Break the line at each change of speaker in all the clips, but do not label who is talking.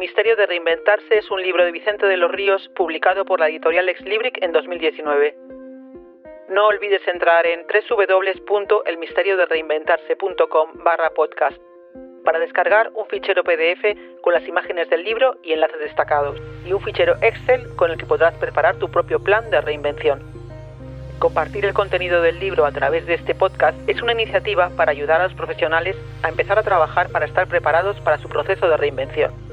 misterio de reinventarse es un libro de Vicente de los Ríos publicado por la editorial Ex Libric en 2019. No olvides entrar en www.elmisteriodereinventarse.com barra podcast para descargar un fichero PDF con las imágenes del libro y enlaces destacados y un fichero Excel con el que podrás preparar tu propio plan de reinvención. Compartir el contenido del libro a través de este podcast es una iniciativa para ayudar a los profesionales a empezar a trabajar para estar preparados para su proceso de reinvención.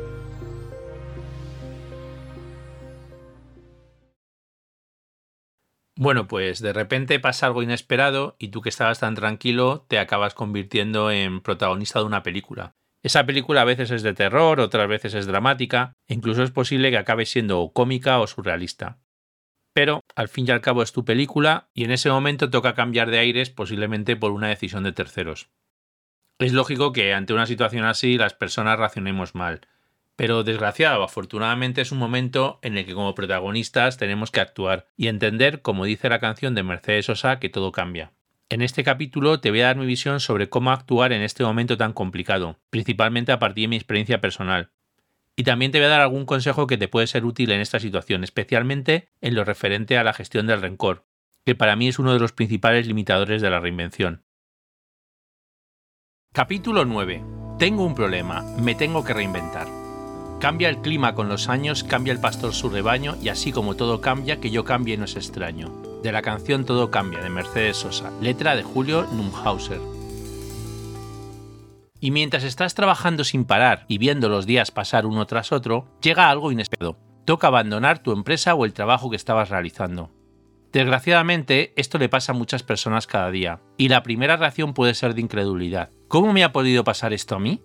Bueno, pues de repente pasa algo inesperado y tú que estabas tan tranquilo te acabas convirtiendo en protagonista de una película. Esa película a veces es de terror, otras veces es dramática, e incluso es posible que acabe siendo cómica o surrealista. Pero al fin y al cabo es tu película y en ese momento toca cambiar de aires posiblemente por una decisión de terceros. Es lógico que ante una situación así las personas reaccionemos mal, pero desgraciado, afortunadamente es un momento en el que como protagonistas tenemos que actuar y entender, como dice la canción de Mercedes Sosa, que todo cambia. En este capítulo te voy a dar mi visión sobre cómo actuar en este momento tan complicado, principalmente a partir de mi experiencia personal. Y también te voy a dar algún consejo que te puede ser útil en esta situación, especialmente en lo referente a la gestión del rencor, que para mí es uno de los principales limitadores de la reinvención. Capítulo 9. Tengo un problema, me tengo que reinventar. Cambia el clima con los años, cambia el pastor su rebaño y así como todo cambia, que yo cambie no es extraño. De la canción Todo cambia de Mercedes Sosa, letra de Julio Numhauser. Y mientras estás trabajando sin parar y viendo los días pasar uno tras otro, llega algo inesperado. Toca abandonar tu empresa o el trabajo que estabas realizando. Desgraciadamente, esto le pasa a muchas personas cada día, y la primera reacción puede ser de incredulidad. ¿Cómo me ha podido pasar esto a mí?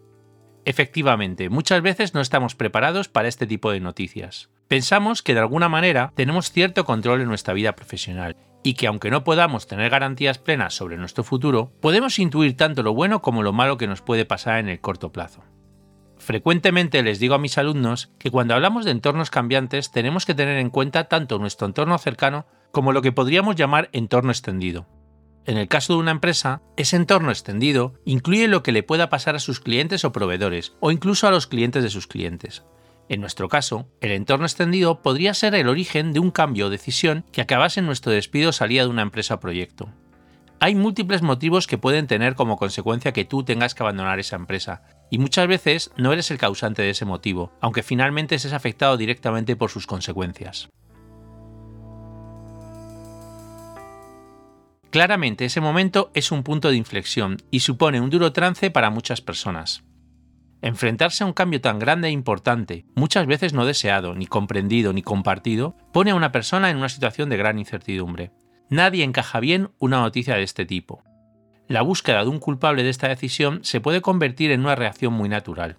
Efectivamente, muchas veces no estamos preparados para este tipo de noticias. Pensamos que de alguna manera tenemos cierto control en nuestra vida profesional y que aunque no podamos tener garantías plenas sobre nuestro futuro, podemos intuir tanto lo bueno como lo malo que nos puede pasar en el corto plazo. Frecuentemente les digo a mis alumnos que cuando hablamos de entornos cambiantes tenemos que tener en cuenta tanto nuestro entorno cercano como lo que podríamos llamar entorno extendido. En el caso de una empresa, ese entorno extendido incluye lo que le pueda pasar a sus clientes o proveedores, o incluso a los clientes de sus clientes. En nuestro caso, el entorno extendido podría ser el origen de un cambio o decisión que acabase en nuestro despido o salida de una empresa o proyecto. Hay múltiples motivos que pueden tener como consecuencia que tú tengas que abandonar esa empresa, y muchas veces no eres el causante de ese motivo, aunque finalmente seas afectado directamente por sus consecuencias. Claramente ese momento es un punto de inflexión y supone un duro trance para muchas personas. Enfrentarse a un cambio tan grande e importante, muchas veces no deseado, ni comprendido, ni compartido, pone a una persona en una situación de gran incertidumbre. Nadie encaja bien una noticia de este tipo. La búsqueda de un culpable de esta decisión se puede convertir en una reacción muy natural.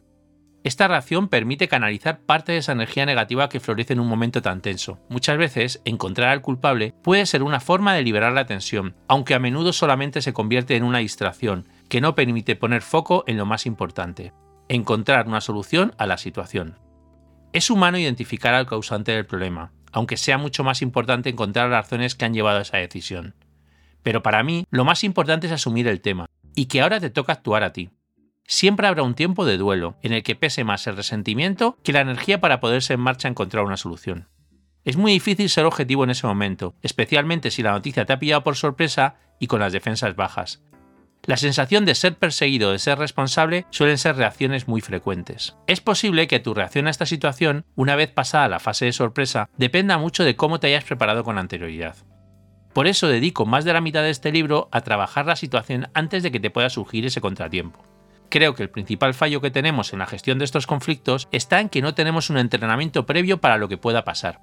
Esta reacción permite canalizar parte de esa energía negativa que florece en un momento tan tenso. Muchas veces, encontrar al culpable puede ser una forma de liberar la tensión, aunque a menudo solamente se convierte en una distracción, que no permite poner foco en lo más importante, encontrar una solución a la situación. Es humano identificar al causante del problema, aunque sea mucho más importante encontrar las razones que han llevado a esa decisión. Pero para mí, lo más importante es asumir el tema, y que ahora te toca actuar a ti siempre habrá un tiempo de duelo, en el que pese más el resentimiento que la energía para poderse en marcha encontrar una solución. Es muy difícil ser objetivo en ese momento, especialmente si la noticia te ha pillado por sorpresa y con las defensas bajas. La sensación de ser perseguido o de ser responsable suelen ser reacciones muy frecuentes. Es posible que tu reacción a esta situación, una vez pasada la fase de sorpresa, dependa mucho de cómo te hayas preparado con anterioridad. Por eso dedico más de la mitad de este libro a trabajar la situación antes de que te pueda surgir ese contratiempo. Creo que el principal fallo que tenemos en la gestión de estos conflictos está en que no tenemos un entrenamiento previo para lo que pueda pasar.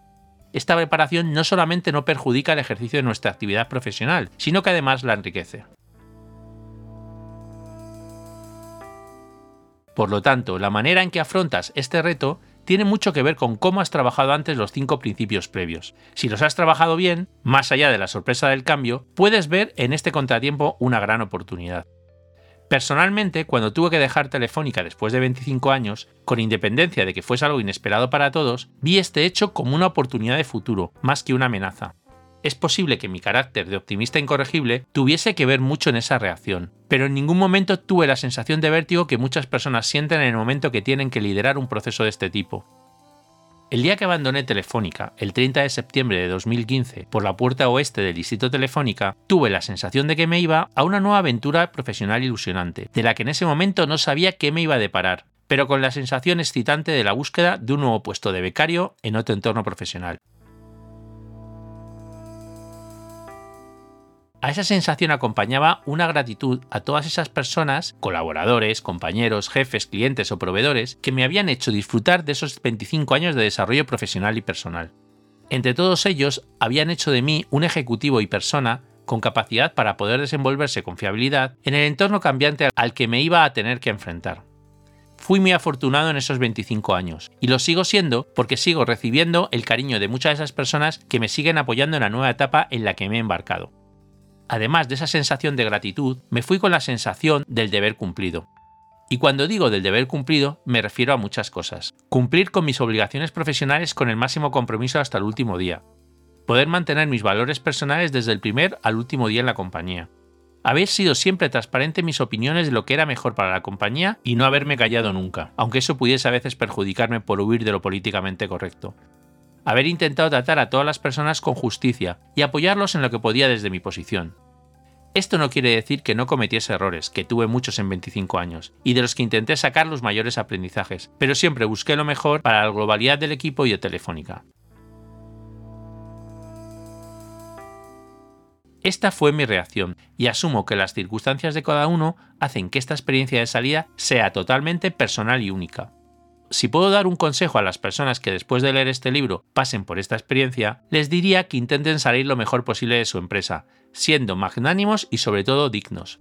Esta preparación no solamente no perjudica el ejercicio de nuestra actividad profesional, sino que además la enriquece. Por lo tanto, la manera en que afrontas este reto tiene mucho que ver con cómo has trabajado antes los cinco principios previos. Si los has trabajado bien, más allá de la sorpresa del cambio, puedes ver en este contratiempo una gran oportunidad. Personalmente, cuando tuve que dejar Telefónica después de 25 años, con independencia de que fuese algo inesperado para todos, vi este hecho como una oportunidad de futuro, más que una amenaza. Es posible que mi carácter de optimista incorregible tuviese que ver mucho en esa reacción, pero en ningún momento tuve la sensación de vértigo que muchas personas sienten en el momento que tienen que liderar un proceso de este tipo. El día que abandoné Telefónica, el 30 de septiembre de 2015, por la puerta oeste del distrito Telefónica, tuve la sensación de que me iba a una nueva aventura profesional ilusionante, de la que en ese momento no sabía qué me iba a deparar, pero con la sensación excitante de la búsqueda de un nuevo puesto de becario en otro entorno profesional. A esa sensación acompañaba una gratitud a todas esas personas, colaboradores, compañeros, jefes, clientes o proveedores, que me habían hecho disfrutar de esos 25 años de desarrollo profesional y personal. Entre todos ellos, habían hecho de mí un ejecutivo y persona con capacidad para poder desenvolverse con fiabilidad en el entorno cambiante al que me iba a tener que enfrentar. Fui muy afortunado en esos 25 años, y lo sigo siendo porque sigo recibiendo el cariño de muchas de esas personas que me siguen apoyando en la nueva etapa en la que me he embarcado. Además de esa sensación de gratitud, me fui con la sensación del deber cumplido. Y cuando digo del deber cumplido, me refiero a muchas cosas. Cumplir con mis obligaciones profesionales con el máximo compromiso hasta el último día. Poder mantener mis valores personales desde el primer al último día en la compañía. Haber sido siempre transparente en mis opiniones de lo que era mejor para la compañía y no haberme callado nunca, aunque eso pudiese a veces perjudicarme por huir de lo políticamente correcto haber intentado tratar a todas las personas con justicia y apoyarlos en lo que podía desde mi posición. Esto no quiere decir que no cometiese errores, que tuve muchos en 25 años, y de los que intenté sacar los mayores aprendizajes, pero siempre busqué lo mejor para la globalidad del equipo y de Telefónica. Esta fue mi reacción, y asumo que las circunstancias de cada uno hacen que esta experiencia de salida sea totalmente personal y única si puedo dar un consejo a las personas que después de leer este libro pasen por esta experiencia, les diría que intenten salir lo mejor posible de su empresa, siendo magnánimos y sobre todo dignos.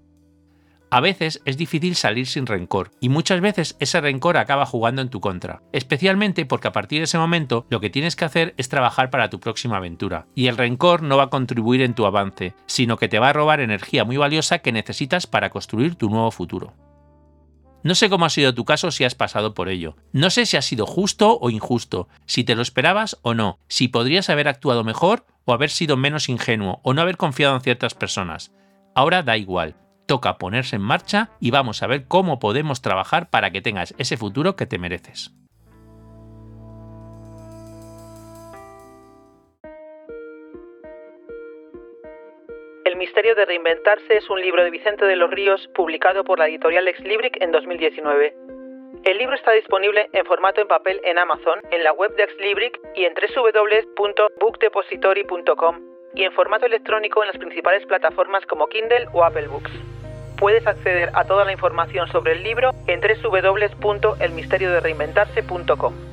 A veces es difícil salir sin rencor, y muchas veces ese rencor acaba jugando en tu contra, especialmente porque a partir de ese momento lo que tienes que hacer es trabajar para tu próxima aventura, y el rencor no va a contribuir en tu avance, sino que te va a robar energía muy valiosa que necesitas para construir tu nuevo futuro. No sé cómo ha sido tu caso si has pasado por ello. No sé si ha sido justo o injusto, si te lo esperabas o no, si podrías haber actuado mejor o haber sido menos ingenuo o no haber confiado en ciertas personas. Ahora da igual, toca ponerse en marcha y vamos a ver cómo podemos trabajar para que tengas ese futuro que te mereces.
Misterio de reinventarse es un libro de Vicente de los Ríos publicado por la editorial Ex Libric en 2019. El libro está disponible en formato en papel en Amazon, en la web de Ex Libric y en www.bookdepository.com y en formato electrónico en las principales plataformas como Kindle o Apple Books. Puedes acceder a toda la información sobre el libro en www.elmisteriodereinventarse.com.